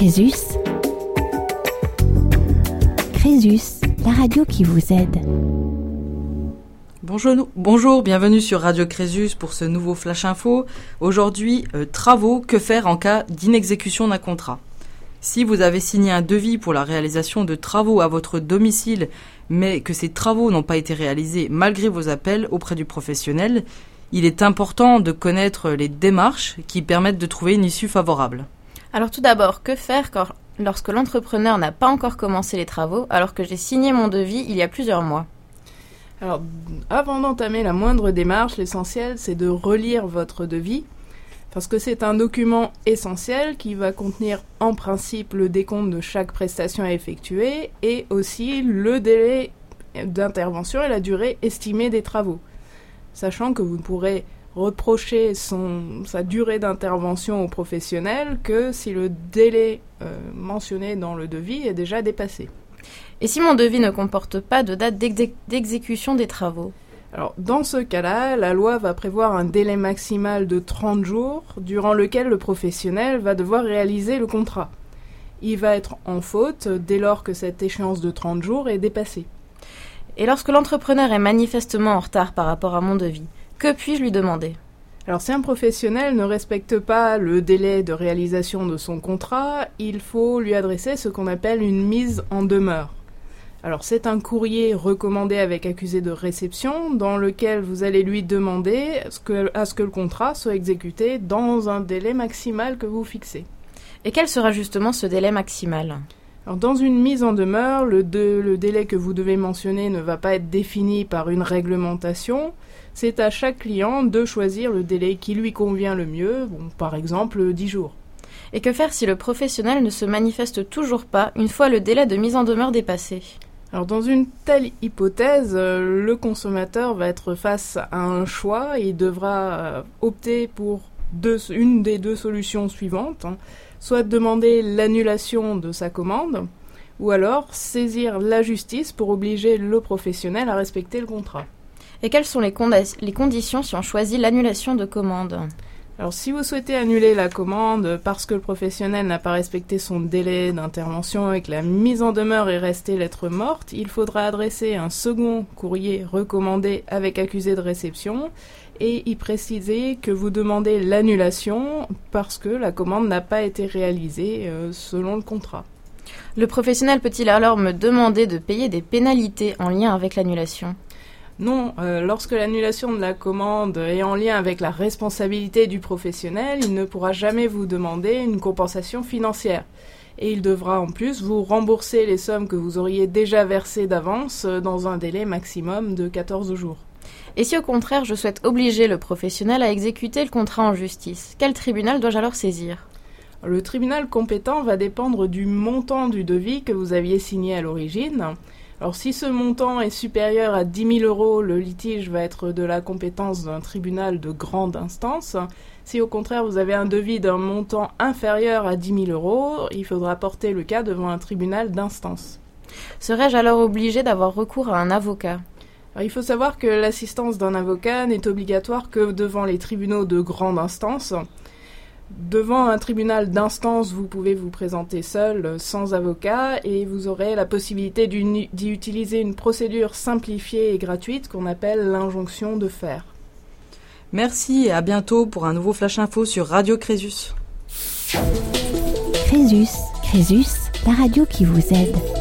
Crésus. Crésus, la radio qui vous aide. Bonjour, bonjour, bienvenue sur Radio Crésus pour ce nouveau Flash Info. Aujourd'hui, euh, travaux, que faire en cas d'inexécution d'un contrat? Si vous avez signé un devis pour la réalisation de travaux à votre domicile, mais que ces travaux n'ont pas été réalisés malgré vos appels auprès du professionnel, il est important de connaître les démarches qui permettent de trouver une issue favorable. Alors tout d'abord, que faire lorsque l'entrepreneur n'a pas encore commencé les travaux alors que j'ai signé mon devis il y a plusieurs mois? Alors, avant d'entamer la moindre démarche, l'essentiel c'est de relire votre devis parce que c'est un document essentiel qui va contenir en principe le décompte de chaque prestation à effectuer et aussi le délai d'intervention et la durée estimée des travaux. Sachant que vous ne pourrez reprocher son, sa durée d'intervention au professionnel que si le délai euh, mentionné dans le devis est déjà dépassé. Et si mon devis ne comporte pas de date d'exécution des travaux? Alors, dans ce cas-là, la loi va prévoir un délai maximal de 30 jours durant lequel le professionnel va devoir réaliser le contrat. Il va être en faute dès lors que cette échéance de 30 jours est dépassée. Et lorsque l'entrepreneur est manifestement en retard par rapport à mon devis, que puis-je lui demander? Alors si un professionnel ne respecte pas le délai de réalisation de son contrat, il faut lui adresser ce qu'on appelle une mise en demeure. Alors c'est un courrier recommandé avec accusé de réception dans lequel vous allez lui demander à ce que, le contrat soit exécuté dans un délai maximal que vous fixez. Et quel sera justement ce délai maximal? Alors, dans une mise en demeure, le, le, délai que vous devez mentionner ne va pas être défini par une réglementation, c'est à chaque client de choisir le délai qui lui convient le mieux, bon, par exemple 10 jours. Et que faire si le professionnel ne se manifeste toujours pas une fois le délai de mise en demeure dépassé? Alors dans une telle hypothèse, euh, le consommateur va être face à un choix il devra euh, opter pour une des deux solutions suivantes, hein. soit demander l'annulation de sa commande, ou alors saisir la justice pour obliger le professionnel à respecter le contrat. Et quelles sont les, les conditions si on choisit l'annulation de commande? Alors si vous souhaitez annuler la commande parce que le professionnel n'a pas respecté son délai d'intervention et que la mise en demeure est restée lettre morte, il faudra adresser un second courrier recommandé avec accusé de réception et y préciser que vous demandez l'annulation parce que la commande n'a pas été réalisée euh, selon le contrat. Le professionnel peut-il alors me demander de payer des pénalités en lien avec l'annulation? Non, euh, lorsque l'annulation de la commande est en lien avec la responsabilité du professionnel, il ne pourra jamais vous demander une compensation financière. Et il devra en plus vous rembourser les sommes que vous auriez déjà versées d'avance euh, dans un délai maximum de 14 jours. Et si au contraire je souhaite obliger le professionnel à exécuter le contrat en justice, quel tribunal dois-je alors saisir? Le tribunal compétent va dépendre du montant du devis que vous aviez signé à l'origine. Alors si ce montant est supérieur à 10 000 euros, le litige va être de la compétence d'un tribunal de grande instance. Si au contraire vous avez un devis d'un montant inférieur à 10 000 euros, il faudra porter le cas devant un tribunal d'instance. Serais-je alors obligé d'avoir recours à un avocat? Il faut savoir que l'assistance d'un avocat n'est obligatoire que devant les tribunaux de grande instance. Devant un tribunal d'instance, vous pouvez vous présenter seul, sans avocat, et vous aurez la possibilité d'y utiliser une procédure simplifiée et gratuite qu'on appelle l'injonction de faire. Merci et à bientôt pour un nouveau Flash Info sur Radio Crésus. Crésus, Crésus, la radio qui vous aide.